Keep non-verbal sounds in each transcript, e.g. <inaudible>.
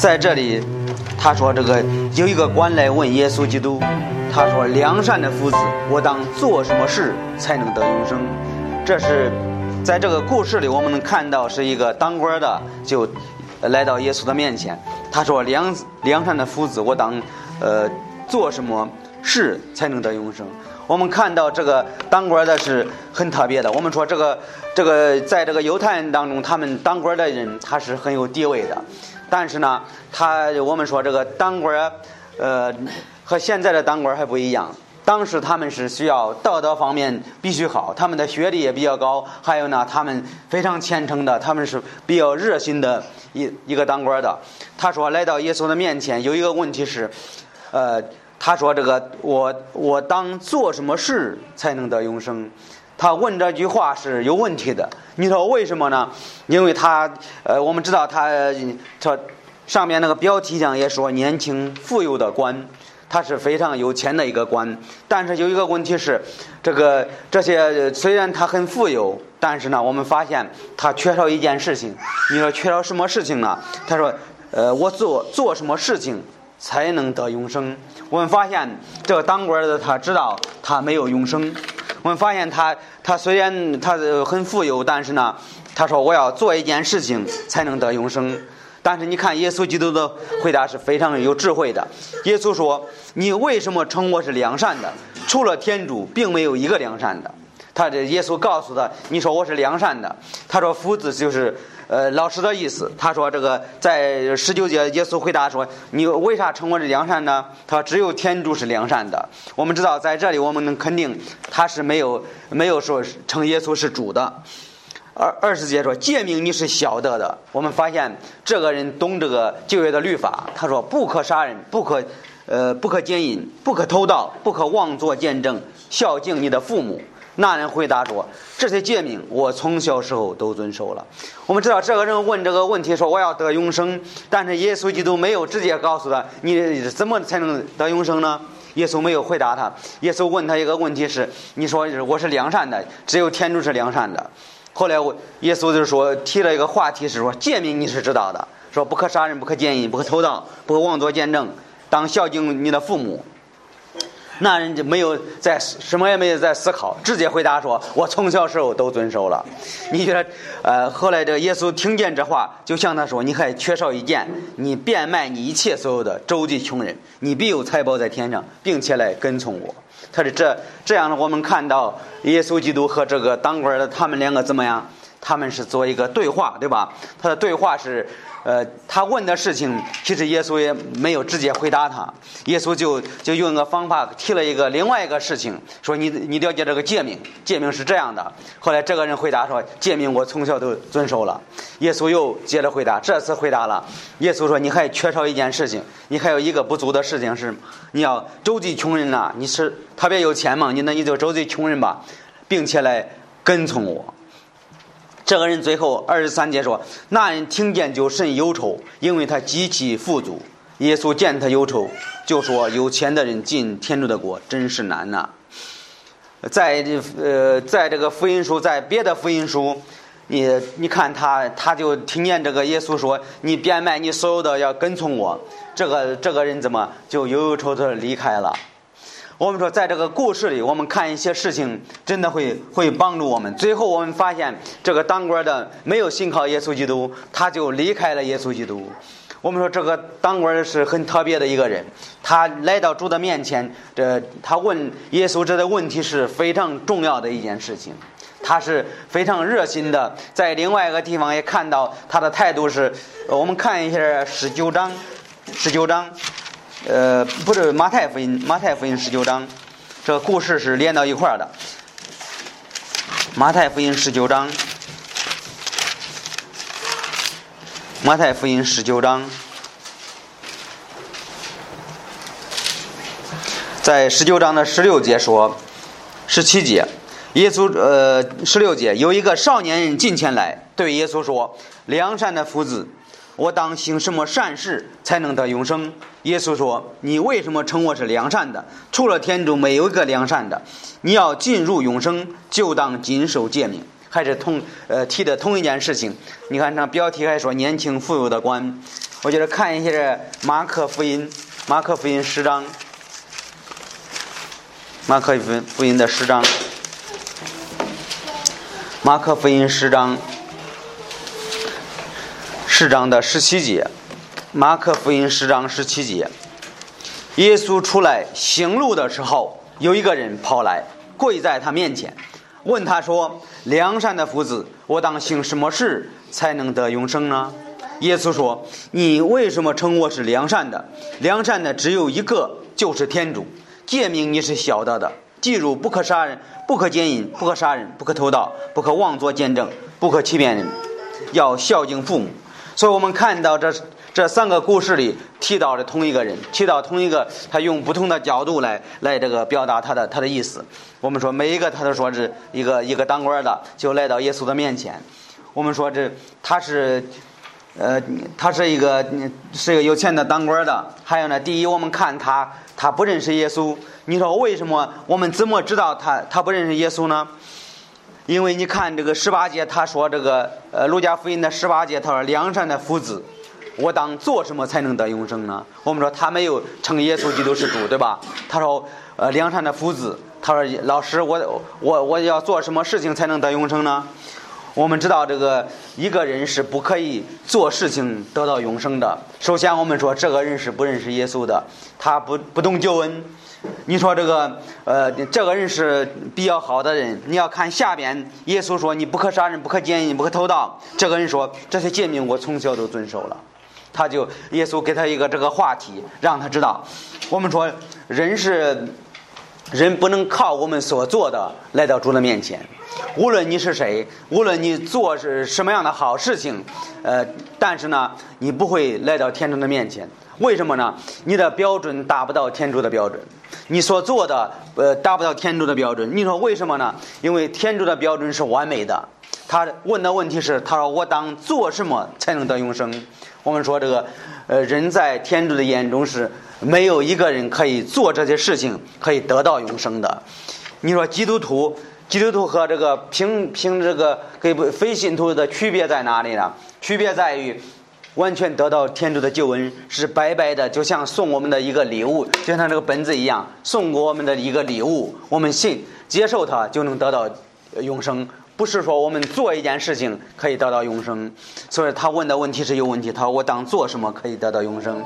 在这里，他说这个有一个官来问耶稣基督，他说良善的夫子，我当做什么事才能得永生？这是在这个故事里，我们能看到是一个当官的就来到耶稣的面前，他说良良善的夫子，我当呃做什么事才能得永生？我们看到这个当官的是很特别的。我们说这个这个在这个犹太人当中，他们当官的人他是很有地位的。但是呢，他我们说这个当官呃，和现在的当官还不一样。当时他们是需要道德方面必须好，他们的学历也比较高，还有呢，他们非常虔诚的，他们是比较热心的一一个当官的。他说来到耶稣的面前，有一个问题是，呃。他说：“这个我我当做什么事才能得永生？”他问这句话是有问题的。你说为什么呢？因为他呃，我们知道他他上面那个标题上也说年轻富有的官，他是非常有钱的一个官。但是有一个问题是，这个这些虽然他很富有，但是呢，我们发现他缺少一件事情。你说缺少什么事情呢？他说：“呃，我做做什么事情？”才能得永生。我们发现这个当官的他知道他没有永生。我们发现他他虽然他很富有，但是呢，他说我要做一件事情才能得永生。但是你看耶稣基督的回答是非常有智慧的。耶稣说：“你为什么称我是良善的？除了天主，并没有一个良善的。”他这耶稣告诉他：“你说我是良善的。”他说：“夫子就是。”呃，老师的意思，他说这个在十九节，耶稣回答说：“你为啥称我是良善呢？”他说：“只有天主是良善的。”我们知道，在这里我们能肯定他是没有没有说称耶稣是主的。二二十节说：“诫命你是晓得的。”我们发现这个人懂这个旧约的律法。他说：“不可杀人，不可呃不可奸淫，不可偷盗，不可妄作见证，孝敬你的父母。”那人回答说：“这些诫命，我从小时候都遵守了。”我们知道，这个人问这个问题说：“我要得永生。”但是耶稣基督没有直接告诉他：“你怎么才能得永生呢？”耶稣没有回答他。耶稣问他一个问题是：“你说我是良善的，只有天主是良善的。”后来耶稣就说提了一个话题是说：“诫命你是知道的，说不可杀人，不可奸淫，不可偷盗，不可妄作见证，当孝敬你的父母。”那人就没有在什么也没有在思考，直接回答说：“我从小时候都遵守了。”你觉得，呃，后来这耶稣听见这话，就向他说：“你还缺少一件，你变卖你一切所有的，周济穷人，你必有财宝在天上，并且来跟从我。”他说：“这这样的，我们看到耶稣基督和这个当官的他们两个怎么样？他们是做一个对话，对吧？他的对话是。”呃，他问的事情，其实耶稣也没有直接回答他。耶稣就就用个方法提了一个另外一个事情，说你你了解这个诫命，诫命是这样的。后来这个人回答说，诫命我从小都遵守了。耶稣又接着回答，这次回答了。耶稣说，你还缺少一件事情，你还有一个不足的事情是，你要周济穷人呐。你是特别有钱嘛？你那你就周济穷人吧，并且来跟从我。这个人最后二十三节说：“那人听见就甚忧愁，因为他极其富足。耶稣见他忧愁，就说：有钱的人进天主的国真是难呐。”在呃，在这个福音书，在别的福音书，你你看他，他就听见这个耶稣说：“你变卖你所有的，要跟从我。”这个这个人怎么就忧忧愁愁离开了？我们说，在这个故事里，我们看一些事情，真的会会帮助我们。最后，我们发现这个当官的没有信靠耶稣基督，他就离开了耶稣基督。我们说，这个当官的是很特别的一个人，他来到主的面前，这他问耶稣这个问题是非常重要的一件事情，他是非常热心的。在另外一个地方也看到他的态度是，我们看一下十九章，十九章。呃，不是马太福音，马太福音十九章，这故事是连到一块儿的。马太福音十九章，马太福音十九章，在十九章的十六节说，十七节，耶稣呃，十六节有一个少年人进前来，对耶稣说：“良善的夫子。”我当行什么善事才能得永生？耶稣说：“你为什么称我是良善的？除了天主，没有一个良善的。你要进入永生，就当谨守诫命。”还是同呃提的同一件事情。你看，那标题还说年轻富有的官，我觉得看一下这马可福音，马可福音十章，马可福音福音的十章，马可福音十章，十章的十七节，马可福音十章十七节，耶稣出来行路的时候，有一个人跑来，跪在他面前，问他说：“良善的夫子，我当行什么事才能得永生呢？”耶稣说：“你为什么称我是良善的？良善的只有一个，就是天主。诫命你是晓得的，记住：不可杀人，不可奸淫，不可杀人，不可偷盗，不可妄作见证，不可欺骗人，要孝敬父母。”所以我们看到这这三个故事里提到的同一个人，提到同一个，他用不同的角度来来这个表达他的他的意思。我们说每一个他都说是一个一个当官的就来到耶稣的面前。我们说这他是。呃，他是一个是一个有钱的当官的。还有呢，第一，我们看他，他不认识耶稣。你说为什么？我们怎么知道他他不认识耶稣呢？因为你看这个十八节，他说这个呃，路加福音的十八节，他说良善的夫子，我当做什么才能得永生呢？我们说他没有称耶稣基督是主，对吧？他说呃，良善的夫子，他说老师，我我我要做什么事情才能得永生呢？我们知道，这个一个人是不可以做事情得到永生的。首先，我们说这个人是不认识耶稣的，他不不懂救恩。你说这个呃，这个人是比较好的人。你要看下边，耶稣说：“你不可杀人，不可奸淫，不可偷盗。”这个人说：“这些诫命我从小都遵守了。”他就耶稣给他一个这个话题，让他知道。我们说人是人，不能靠我们所做的来到主的面前。无论你是谁，无论你做是什么样的好事情，呃，但是呢，你不会来到天主的面前。为什么呢？你的标准达不到天主的标准，你所做的呃达不到天主的标准。你说为什么呢？因为天主的标准是完美的。他问的问题是：他说我当做什么才能得永生？我们说这个，呃，人在天主的眼中是没有一个人可以做这些事情可以得到永生的。你说基督徒？基督徒和这个平平这个跟非信徒的区别在哪里呢？区别在于，完全得到天主的救恩是白白的，就像送我们的一个礼物，就像这个本子一样，送给我们的一个礼物。我们信接受它，就能得到永生。不是说我们做一件事情可以得到永生。所以他问的问题是有问题。他说我当做什么可以得到永生？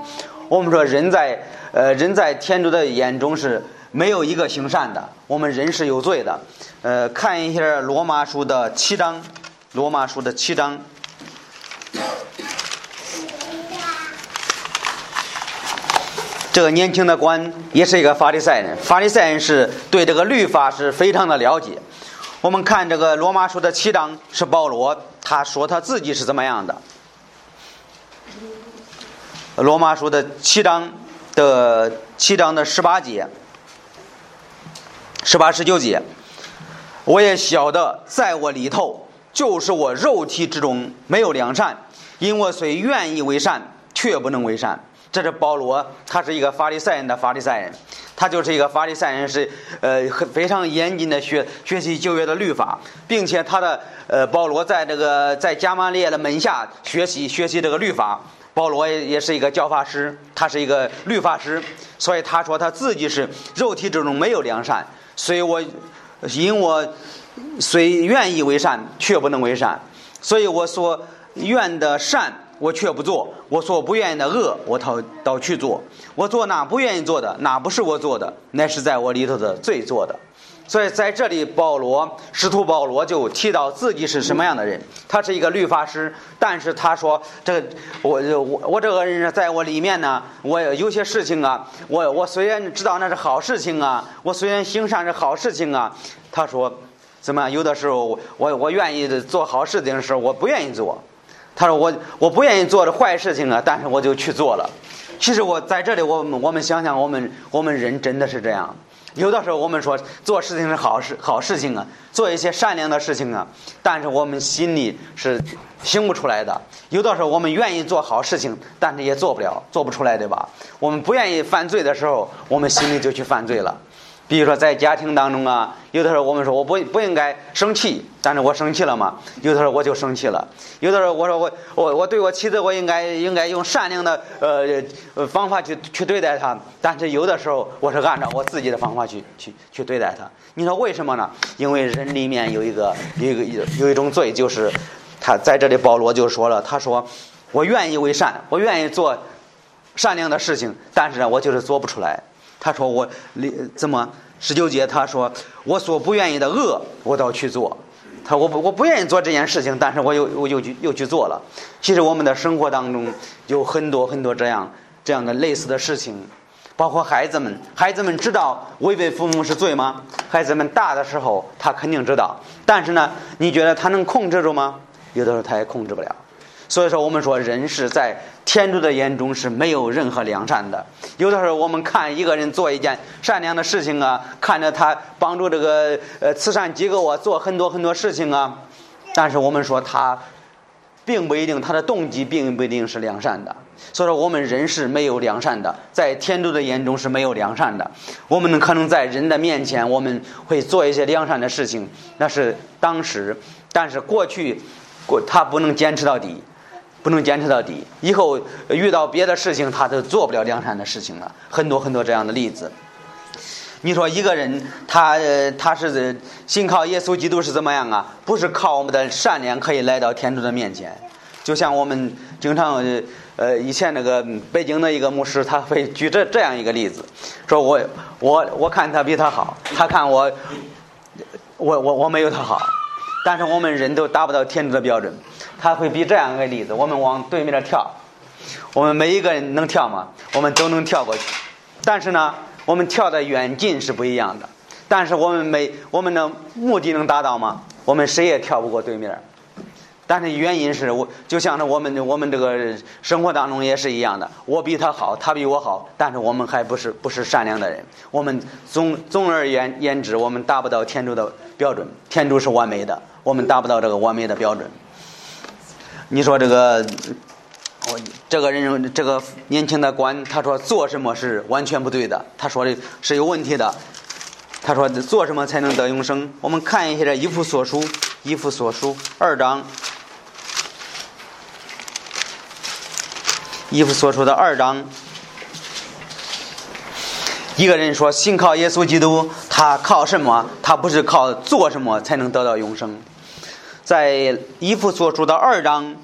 我们说人在呃人在天主的眼中是。没有一个行善的，我们人是有罪的。呃，看一下罗马书的七章，罗马书的七章。这个年轻的官也是一个法利赛人，法利赛人是对这个律法是非常的了解。我们看这个罗马书的七章是保罗，他说他自己是怎么样的。罗马书的七章的七章的十八节。十八十九节，我也晓得，在我里头，就是我肉体之中没有良善，因我虽愿意为善，却不能为善。这是保罗，他是一个法利赛人的法利赛人，他就是一个法利赛人，是呃非常严谨的学学习旧约的律法，并且他的呃保罗在这个在加玛列的门下学习学习这个律法。保罗也也是一个教法师，他是一个律法师，所以他说他自己是肉体之中没有良善。所以我因我虽愿意为善，却不能为善；所以我所愿的善，我却不做；我所不愿意的恶，我倒倒去做。我做那不愿意做的，那不是我做的，乃是在我里头的罪做的。所以在这里，保罗使徒保罗就提到自己是什么样的人。他是一个律法师，但是他说：“这我我我这个人在我里面呢，我有些事情啊，我我虽然知道那是好事情啊，我虽然行善是好事情啊。”他说：“怎么样？有的时候我我愿意做好事情的时候，我不愿意做。他说我我不愿意做的坏事情啊，但是我就去做了。其实我在这里，我们我们想想，我们我们人真的是这样。”有的时候我们说做事情是好事好事情啊，做一些善良的事情啊，但是我们心里是行不出来的。有的时候我们愿意做好事情，但是也做不了，做不出来，对吧？我们不愿意犯罪的时候，我们心里就去犯罪了。比如说在家庭当中啊，有的时候我们说我不不应该生气，但是我生气了嘛，有的时候我就生气了。有的时候我说我我我对我妻子我应该应该用善良的呃呃方法去去对待她，但是有的时候我是按照我自己的方法去去去对待她。你说为什么呢？因为人里面有一个有一个有有一种罪，就是他在这里保罗就说了，他说我愿意为善，我愿意做善良的事情，但是呢，我就是做不出来。他说我怎么十九节？他说我所不愿意的恶，我都去做。他说我不我不愿意做这件事情，但是我又我又去又去做了。其实我们的生活当中有很多很多这样这样的类似的事情，包括孩子们，孩子们知道违背父母是罪吗？孩子们大的时候他肯定知道，但是呢，你觉得他能控制住吗？有的时候他也控制不了。所以说，我们说人是在天主的眼中是没有任何良善的。有的时候，我们看一个人做一件善良的事情啊，看着他帮助这个呃慈善机构啊做很多很多事情啊，但是我们说他并不一定他的动机并不一定是良善的。所以说，我们人是没有良善的，在天主的眼中是没有良善的。我们可能在人的面前我们会做一些良善的事情，那是当时，但是过去过他不能坚持到底。不能坚持到底，以后遇到别的事情，他都做不了良善的事情了。很多很多这样的例子。你说一个人，他他是信靠耶稣基督是怎么样啊？不是靠我们的善良可以来到天主的面前。就像我们经常呃以前那个北京的一个牧师，他会举这这样一个例子，说我我我看他比他好，他看我我我我没有他好，但是我们人都达不到天主的标准。他会比这样一个例子：我们往对面的跳，我们每一个人能跳吗？我们都能跳过去，但是呢，我们跳的远近是不一样的。但是我们每我们的目的能达到吗？我们谁也跳不过对面。但是原因是我就像是我们我们这个生活当中也是一样的，我比他好，他比我好，但是我们还不是不是善良的人。我们总总而言言之，我们达不到天主的标准。天主是完美的，我们达不到这个完美的标准。你说这个，我这个人这个年轻的官，他说做什么是完全不对的，他说的是有问题的。他说做什么才能得永生？我们看一下这《一夫所书》，《一夫所书》二章，《一夫所书》的二章，一个人说信靠耶稣基督，他靠什么？他不是靠做什么才能得到永生。在一夫所说的二章，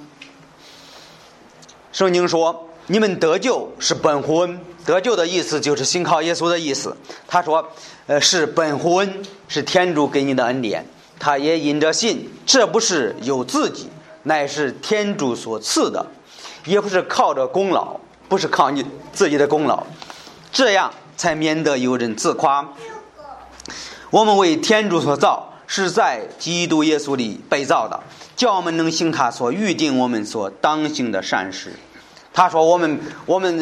圣经说：“你们得救是本乎恩。得救的意思就是信靠耶稣的意思。”他说：“呃，是本乎恩，是天主给你的恩典。他也引着信，这不是有自己，乃是天主所赐的，也不是靠着功劳，不是靠你自己的功劳，这样才免得有人自夸。我们为天主所造。”是在基督耶稣里被造的，叫我们能行他所预定我们所当行的善事。他说：“我们我们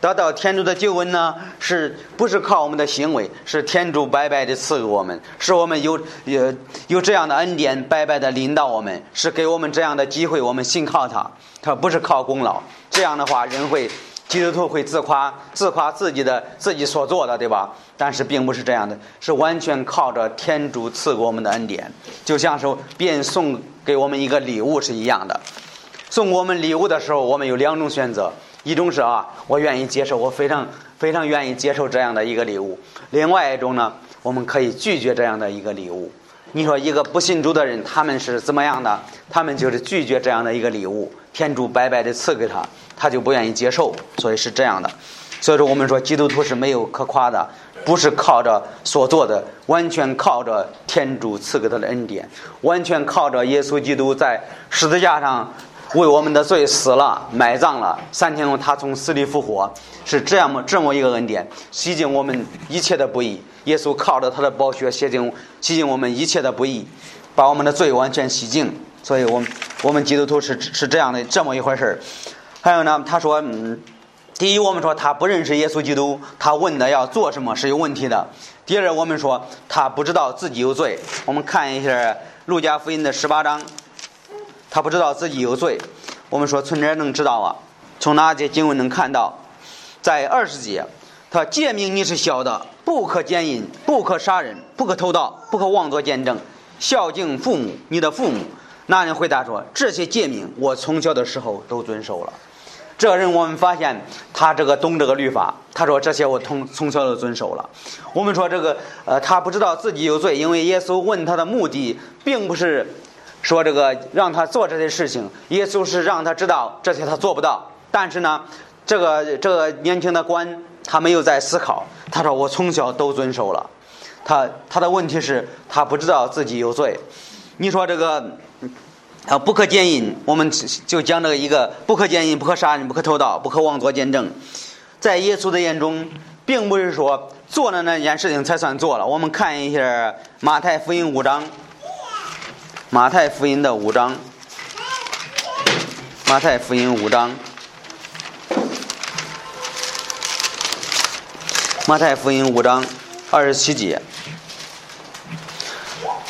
得到天主的救恩呢，是不是靠我们的行为？是天主白白的赐给我们，是我们有有有这样的恩典，白白的领导我们，是给我们这样的机会，我们信靠他。他不是靠功劳。这样的话，人会。”基督徒会自夸，自夸自己的自己所做的，对吧？但是并不是这样的，是完全靠着天主赐给我们的恩典，就像是别人送给我们一个礼物是一样的。送给我们礼物的时候，我们有两种选择：一种是啊，我愿意接受，我非常非常愿意接受这样的一个礼物；另外一种呢，我们可以拒绝这样的一个礼物。你说一个不信主的人，他们是怎么样的？他们就是拒绝这样的一个礼物，天主白白的赐给他。他就不愿意接受，所以是这样的。所以说，我们说基督徒是没有可夸的，不是靠着所做的，完全靠着天主赐给他的恩典，完全靠着耶稣基督在十字架上为我们的罪死了、埋葬了，三天后他从死里复活，是这样么这么一个恩典，洗净我们一切的不义。耶稣靠着他的宝血洗净洗净我们一切的不义，把我们的罪完全洗净。所以，我们我们基督徒是是这样的这么一回事。还有呢，他说，嗯，第一，我们说他不认识耶稣基督，他问的要做什么是有问题的。第二，我们说他不知道自己有罪。我们看一下路加福音的十八章，他不知道自己有罪。我们说从哪能知道啊？从哪节经文能看到？在二十节，他诫命你是小的，不可奸淫，不可杀人，不可偷盗，不可妄作见证，孝敬父母，你的父母。那人回答说：“这些诫命，我从小的时候都遵守了。”这人我们发现他这个懂这个律法，他说这些我从从小都遵守了。我们说这个呃，他不知道自己有罪，因为耶稣问他的目的并不是说这个让他做这些事情，耶稣是让他知道这些他做不到。但是呢，这个这个年轻的官他没有在思考，他说我从小都遵守了。他他的问题是，他不知道自己有罪。你说这个。啊，不可奸淫，我们就讲这个一个不可奸淫，不可杀人，不可偷盗，不可妄作见证。在耶稣的眼中，并不是说做了那件事情才算做了。我们看一下马太福音五章，马太福音的五章，马太福音五章，马太福音五章二十七节，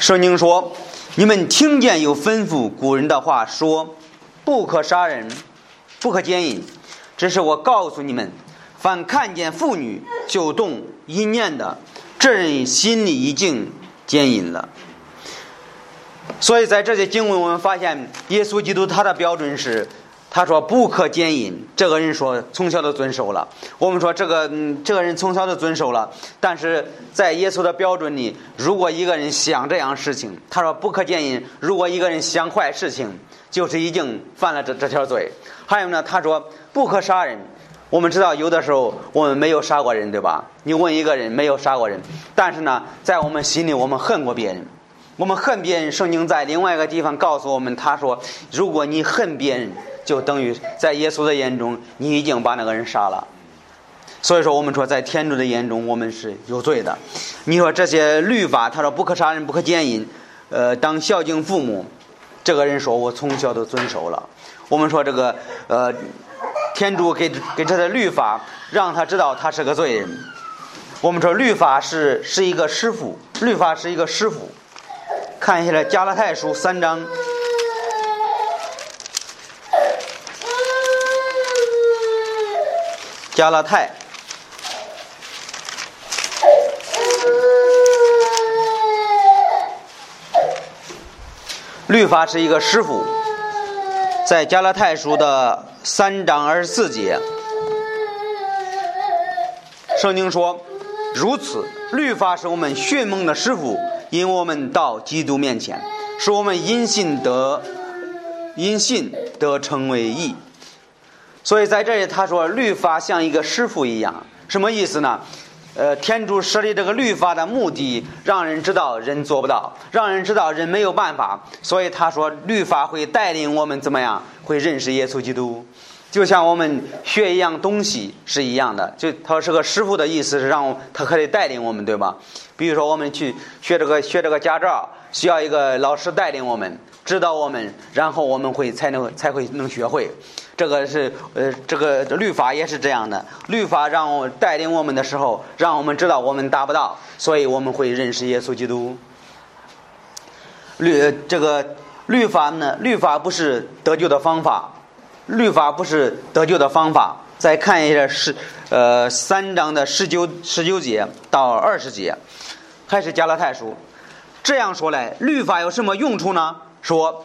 圣经说。你们听见有吩咐古人的话说：“不可杀人，不可奸淫。”这是我告诉你们：凡看见妇女就动淫念的，这人心里已经奸淫了。所以在这些经文，我们发现耶稣基督他的标准是。他说不可奸淫，这个人说从小都遵守了。我们说这个嗯，这个人从小都遵守了，但是在耶稣的标准里，如果一个人想这样事情，他说不可奸淫。如果一个人想坏事情，就是已经犯了这这条罪。还有呢，他说不可杀人。我们知道有的时候我们没有杀过人，对吧？你问一个人没有杀过人，但是呢，在我们心里我们恨过别人，我们恨别人。圣经在另外一个地方告诉我们，他说如果你恨别人。就等于在耶稣的眼中，你已经把那个人杀了。所以说，我们说在天主的眼中，我们是有罪的。你说这些律法，他说不可杀人，不可奸淫，呃，当孝敬父母。这个人说我从小都遵守了。我们说这个呃，天主给给这些律法，让他知道他是个罪人。我们说律法是是一个师傅，律法是一个师傅。看一下这加拉太书三章。加拉太，律法是一个师傅，在加拉太书的三章二十四节，圣经说：“如此，律法是我们迅猛的师傅，引我们到基督面前，使我们因信得因信得成为义。”所以在这里，他说律法像一个师傅一样，什么意思呢？呃，天主设立这个律法的目的，让人知道人做不到，让人知道人没有办法。所以他说律法会带领我们怎么样？会认识耶稣基督，就像我们学一样东西是一样的。就他说是个师傅的意思是让他可以带领我们，对吧？比如说我们去学这个学这个驾照，需要一个老师带领我们。指导我们，然后我们会才能才会能学会。这个是呃，这个律法也是这样的。律法让我带领我们的时候，让我们知道我们达不到，所以我们会认识耶稣基督。律这个律法呢，律法不是得救的方法，律法不是得救的方法。再看一下十呃三章的十九十九节到二十节，还是加拉太书。这样说来，律法有什么用处呢？说，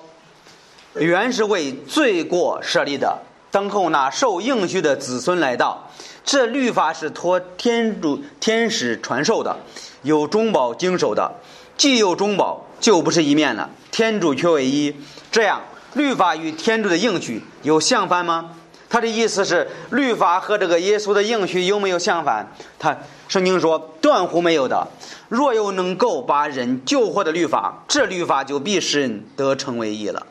原是为罪过设立的，等候那受应许的子孙来到。这律法是托天主天使传授的，有中保经手的。既有中保，就不是一面了。天主却为一。这样，律法与天主的应许有相反吗？他的意思是，律法和这个耶稣的应许有没有相反？他圣经说，断乎没有的。若有能够把人救活的律法，这律法就必使人得成为义了。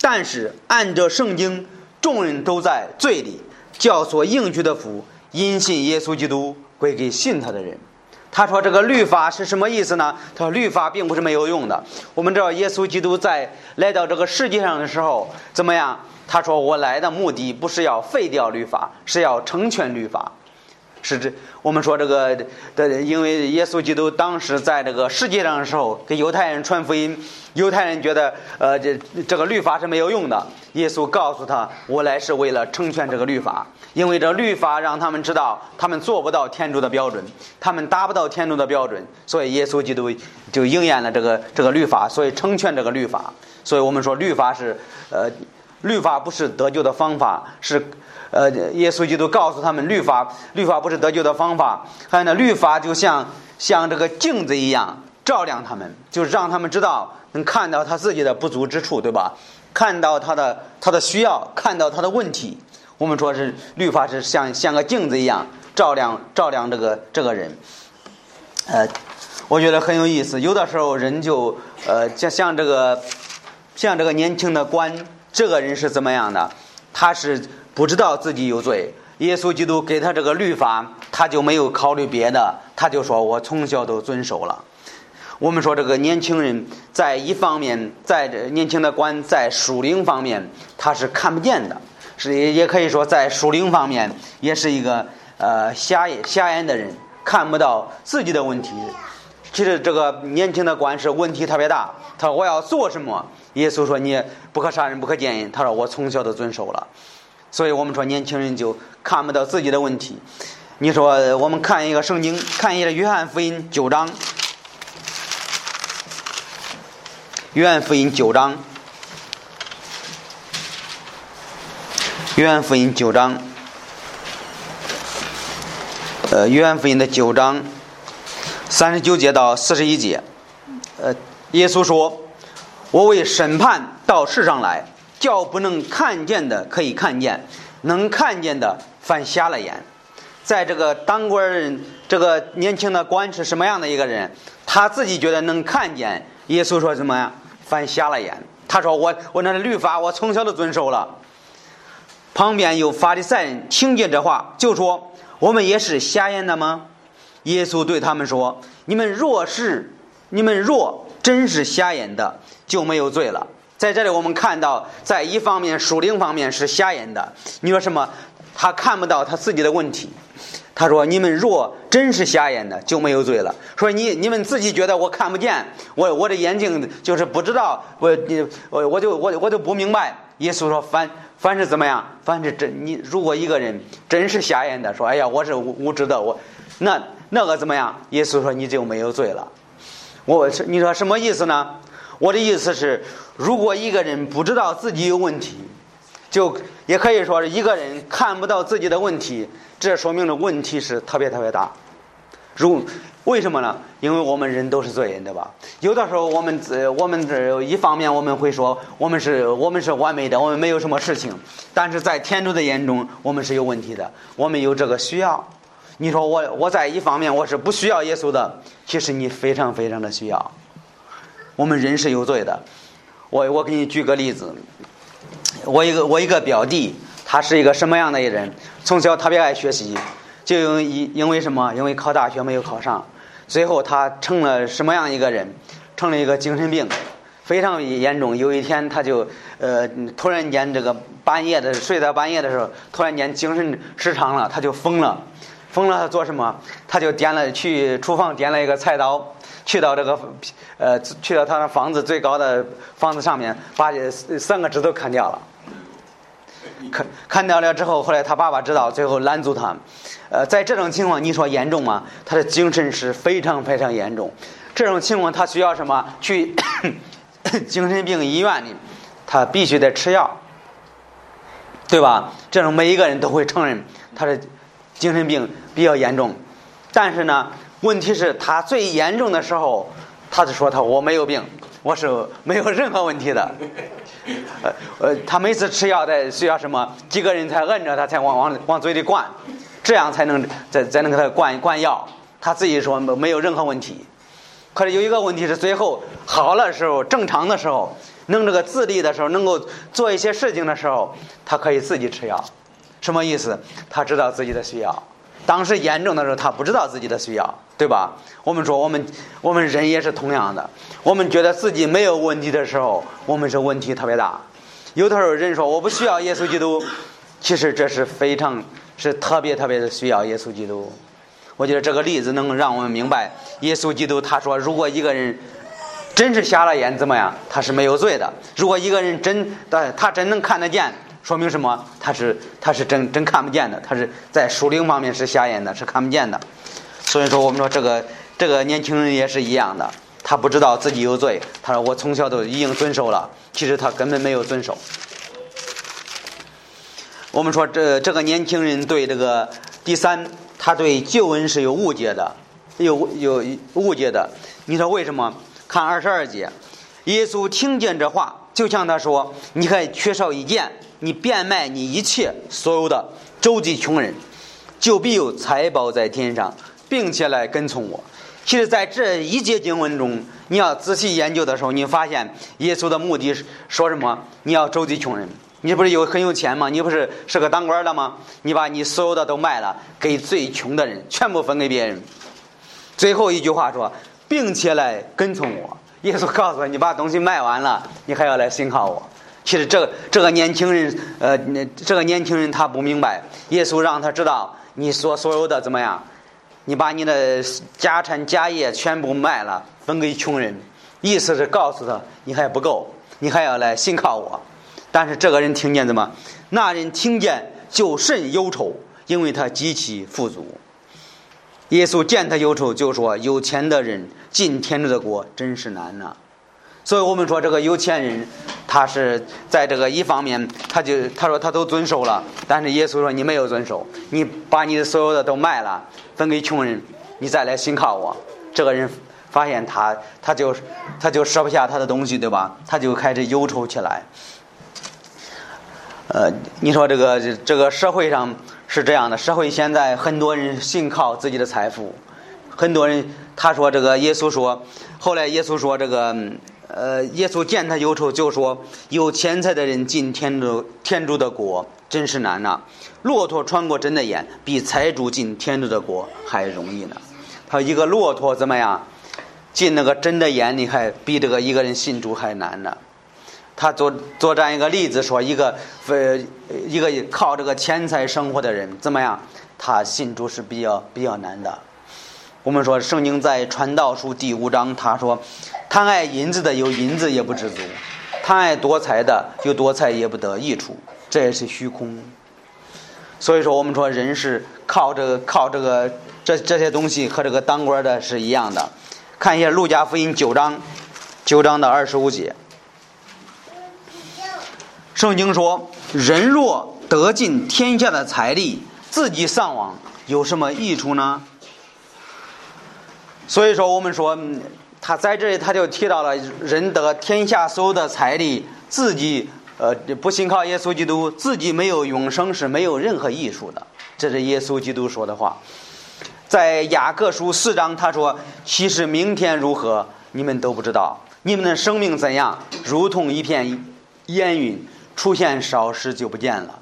但是按着圣经，众人都在罪里，叫所应许的福，因信耶稣基督归给信他的人。他说这个律法是什么意思呢？他说律法并不是没有用的。我们知道耶稣基督在来到这个世界上的时候，怎么样？他说：“我来的目的不是要废掉律法，是要成全律法。是这我们说这个的，因为耶稣基督当时在这个世界上的时候，给犹太人传福音，犹太人觉得呃这这个律法是没有用的。耶稣告诉他，我来是为了成全这个律法，因为这律法让他们知道他们做不到天主的标准，他们达不到天主的标准，所以耶稣基督就应验了这个这个律法，所以成全这个律法。所以我们说律法是呃。律法不是得救的方法，是，呃，耶稣基督告诉他们，律法，律法不是得救的方法。还有呢，律法就像像这个镜子一样，照亮他们，就是让他们知道，能看到他自己的不足之处，对吧？看到他的他的需要，看到他的问题。我们说是律法是像像个镜子一样，照亮照亮这个这个人。呃，我觉得很有意思。有的时候人就呃，像像这个像这个年轻的官。这个人是怎么样的？他是不知道自己有罪。耶稣基督给他这个律法，他就没有考虑别的，他就说我从小都遵守了。我们说这个年轻人在一方面，在年轻的官在属灵方面他是看不见的，是也也可以说在属灵方面也是一个呃瞎眼瞎眼的人，看不到自己的问题。其实这个年轻的官是问题特别大，他说我要做什么？耶稣说：“你不可杀人，不可奸淫。”他说：“我从小都遵守了。”所以我们说，年轻人就看不到自己的问题。你说，我们看一个圣经，看一个约翰福音九章，约翰福音九章，约翰福音九章，呃，约翰福音的九章三十九节到四十一节，呃，耶稣说。我为审判到世上来，叫不能看见的可以看见，能看见的反瞎了眼。在这个当官人，这个年轻的官是什么样的一个人？他自己觉得能看见。耶稣说什么呀？反瞎了眼。他说我我那律法我从小都遵守了。旁边有法利赛人听见这话，就说我们也是瞎眼的吗？耶稣对他们说：你们若是你们若真是瞎眼的。就没有罪了。在这里，我们看到，在一方面属灵方面是瞎眼的。你说什么？他看不到他自己的问题。他说：“你们若真是瞎眼的，就没有罪了。”说你你们自己觉得我看不见，我我的眼睛就是不知道，我你我我就我我就不明白。耶稣说：“凡凡是怎么样？凡是真你如果一个人真是瞎眼的，说哎呀，我是无无知的，我那那个怎么样？耶稣说你就没有罪了。我你说什么意思呢？”我的意思是，如果一个人不知道自己有问题，就也可以说是一个人看不到自己的问题，这说明的问题是特别特别大。如为什么呢？因为我们人都是罪人，对吧？有的时候我们呃我们这一方面我们会说我们是我们是完美的，我们没有什么事情，但是在天主的眼中我们是有问题的，我们有这个需要。你说我我在一方面我是不需要耶稣的，其实你非常非常的需要。我们人是有罪的，我我给你举个例子，我一个我一个表弟，他是一个什么样的一人？从小特别爱学习，就因因为什么？因为考大学没有考上，最后他成了什么样一个人？成了一个精神病，非常严重。有一天他就呃突然间这个半夜的睡到半夜的时候，突然间精神失常了，他就疯了，疯了他做什么？他就点了去厨房点了一个菜刀。去到这个，呃，去到他的房子最高的房子上面，把三个指头砍掉了。砍砍掉了之后，后来他爸爸知道，最后拦住他。呃，在这种情况，你说严重吗？他的精神是非常非常严重。这种情况他需要什么？去 <coughs> 精神病医院里，他必须得吃药，对吧？这种每一个人都会承认他的精神病比较严重，但是呢？问题是，他最严重的时候，他就说他我没有病，我是没有任何问题的。<laughs> 呃呃，他每次吃药得需要什么？几个人才摁着他才往往往嘴里灌，这样才能再再能给他灌灌药。他自己说没没有任何问题。可是有一个问题是，最后好了时候，正常的时候，能这个自立的时候，能够做一些事情的时候，他可以自己吃药。什么意思？他知道自己的需要。当时严重的时候，他不知道自己的需要。对吧？我们说，我们我们人也是同样的。我们觉得自己没有问题的时候，我们是问题特别大。有的时候人说我不需要耶稣基督，其实这是非常是特别特别的需要耶稣基督。我觉得这个例子能让我们明白，耶稣基督他说，如果一个人真是瞎了眼，怎么样？他是没有罪的。如果一个人真的他真能看得见，说明什么？他是他是真真看不见的，他是在属灵方面是瞎眼的，是看不见的。所以说，我们说这个这个年轻人也是一样的，他不知道自己有罪。他说我从小都已经遵守了，其实他根本没有遵守。我们说这这个年轻人对这个第三，他对救恩是有误解的，有有误解的。你说为什么？看二十二节，耶稣听见这话，就像他说：“你还缺少一件，你变卖你一切所有的，周济穷人，就必有财宝在天上，并且来跟从我。”其实，在这一节经文中，你要仔细研究的时候，你发现耶稣的目的是说什么？你要周济穷人。你不是有很有钱吗？你不是是个当官的吗？你把你所有的都卖了，给最穷的人，全部分给别人。最后一句话说，并且来跟从我。耶稣告诉你，把东西卖完了，你还要来信靠我。其实这个这个年轻人，呃，这个年轻人他不明白，耶稣让他知道，你所所有的怎么样？你把你的家产家业全部卖了，分给穷人，意思是告诉他，你还不够，你还要来信靠我。但是这个人听见怎么？那人听见就甚忧愁，因为他极其富足。耶稣见他忧愁，就说：“有钱的人进天主的国真是难呐。”所以我们说，这个有钱人，他是在这个一方面，他就他说他都遵守了，但是耶稣说你没有遵守，你把你的所有的都卖了，分给穷人，你再来信靠我。这个人发现他他就他就舍不下他的东西，对吧？他就开始忧愁起来。呃，你说这个这个社会上是这样的，社会现在很多人信靠自己的财富，很多人他说这个耶稣说，后来耶稣说这个呃，耶稣见他忧愁，就说有钱财的人进天主天主的国真是难呐，骆驼穿过针的眼，比财主进天主的国还容易呢。他一个骆驼怎么样，进那个针的眼里还比这个一个人信主还难呢。他作作这样一个例子，说一个呃一个靠这个钱财生活的人怎么样？他信主是比较比较难的。我们说圣经在传道书第五章，他说贪爱银子的有银子也不知足，贪爱多财的有多财也不得益处，这也是虚空。所以说，我们说人是靠这个靠这个这这些东西和这个当官的是一样的。看一下路加福音九章九章的二十五节。圣经说：“人若得尽天下的财力，自己上网，有什么益处呢？”所以说，我们说他在这里他就提到了人得天下所有的财力，自己呃不信靠耶稣基督，自己没有永生是没有任何益处的。这是耶稣基督说的话。在雅各书四章，他说：“其实明天如何，你们都不知道；你们的生命怎样，如同一片烟云。”出现少时就不见了，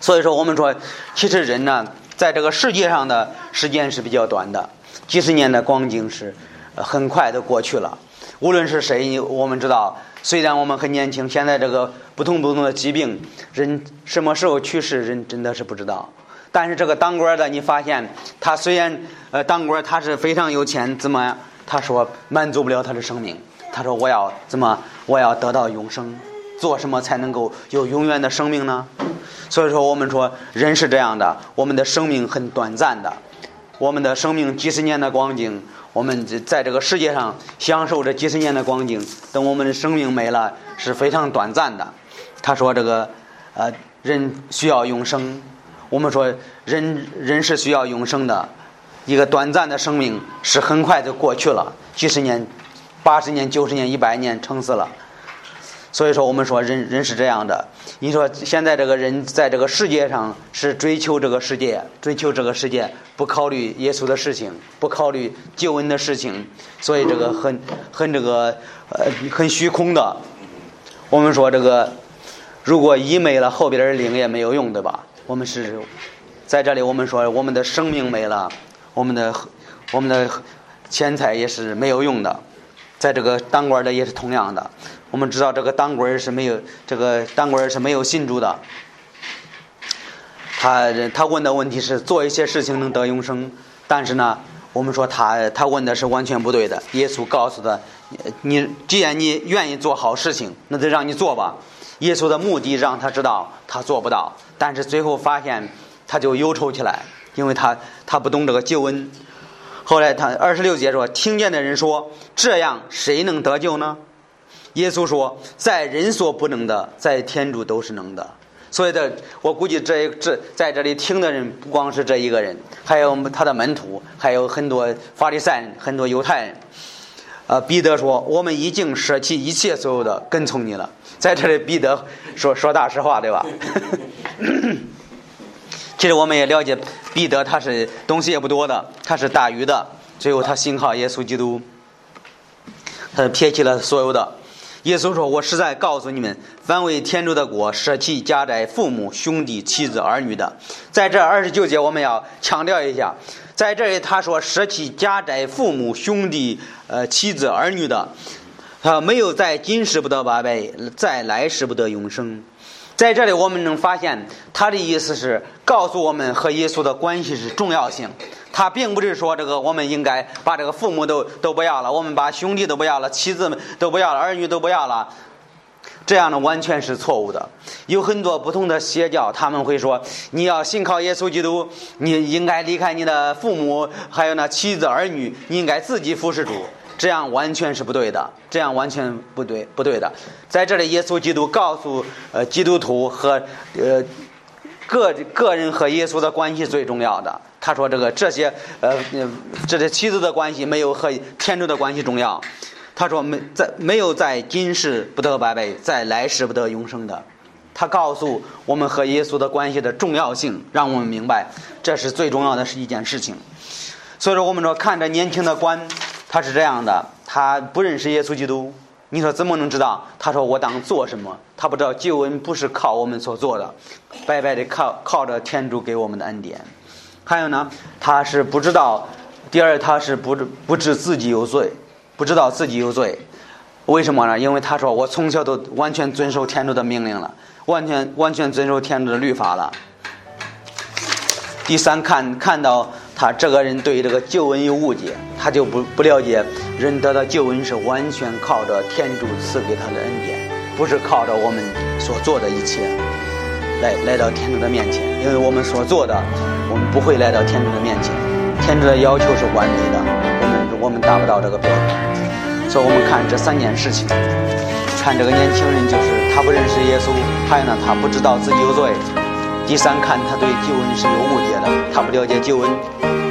所以说我们说，其实人呢，在这个世界上的时间是比较短的，几十年的光景是很快的过去了。无论是谁，我们知道，虽然我们很年轻，现在这个不同不同的疾病，人什么时候去世，人真的是不知道。但是这个当官的，你发现他虽然呃当官，他是非常有钱，怎么他说满足不了他的生命？他说我要怎么我要得到永生？做什么才能够有永远的生命呢？所以说，我们说人是这样的，我们的生命很短暂的，我们的生命几十年的光景，我们在这个世界上享受这几十年的光景，等我们的生命没了，是非常短暂的。他说这个，呃，人需要永生。我们说人人是需要永生的，一个短暂的生命是很快就过去了，几十年、八十年、九十年、一百年，撑死了。所以说，我们说人人是这样的。你说现在这个人在这个世界上是追求这个世界，追求这个世界，不考虑耶稣的事情，不考虑救恩的事情，所以这个很很这个呃很虚空的。我们说这个，如果一没了，后边的灵也没有用，对吧？我们是在这里，我们说我们的生命没了，我们的我们的钱财也是没有用的。在这个当官的也是同样的。我们知道这个当官是没有这个当官是没有信主的。他他问的问题是做一些事情能得永生，但是呢，我们说他他问的是完全不对的。耶稣告诉他，你既然你愿意做好事情，那就让你做吧。耶稣的目的让他知道他做不到，但是最后发现他就忧愁起来，因为他他不懂这个救恩。后来他二十六节说，听见的人说，这样谁能得救呢？耶稣说，在人所不能的，在天主都是能的。所以的，我估计这这在这里听的人不光是这一个人，还有他的门徒，还有很多法利赛人，很多犹太人。呃，彼得说：“我们已经舍弃一切所有的，跟从你了。”在这里，彼得说说大实话，对吧？<coughs> 其实我们也了解，彼得他是东西也不多的，他是大鱼的。最后，他信靠耶稣基督，他撇弃了所有的。耶稣说：“我实在告诉你们，凡为天主的国舍弃家宅、父母、兄弟、妻子、儿女的，在这二十九节我们要强调一下，在这里他说舍弃家宅、父母、兄弟、呃妻子、儿女的，他没有在今世不得八百，在来世不得永生。在这里我们能发现，他的意思是告诉我们和耶稣的关系是重要性。”他并不是说这个，我们应该把这个父母都都不要了，我们把兄弟都不要了，妻子们都不要了，儿女都不要了，这样的完全是错误的。有很多不同的邪教，他们会说，你要信靠耶稣基督，你应该离开你的父母，还有那妻子儿女，你应该自己服侍主，这样完全是不对的，这样完全不对，不对的。在这里，耶稣基督告诉呃基督徒和呃个个人和耶稣的关系最重要的。他说：“这个这些呃，这些妻子的关系没有和天主的关系重要。”他说：“没在没有在今世不得百倍，在来世不得永生的。”他告诉我们和耶稣的关系的重要性，让我们明白这是最重要的是一件事情。所以说，我们说看着年轻的官，他是这样的，他不认识耶稣基督。你说怎么能知道？他说：“我当做什么？”他不知道救恩不是靠我们所做的，白白的靠靠着天主给我们的恩典。还有呢，他是不知道；第二，他是不知不知自己有罪，不知道自己有罪。为什么呢？因为他说我从小都完全遵守天主的命令了，完全完全遵守天主的律法了。第三，看看到他这个人对这个救恩有误解，他就不不了解人得到救恩是完全靠着天主赐给他的恩典，不是靠着我们所做的一切来来到天主的面前，因为我们所做的。我们不会来到天主的面前，天主的要求是完美的，我们我们达不到这个标准，所以我们看这三件事情，看这个年轻人就是他不认识耶稣，还有呢他不知道自己有罪，第三看他对救恩是有误解的，他不了解救恩。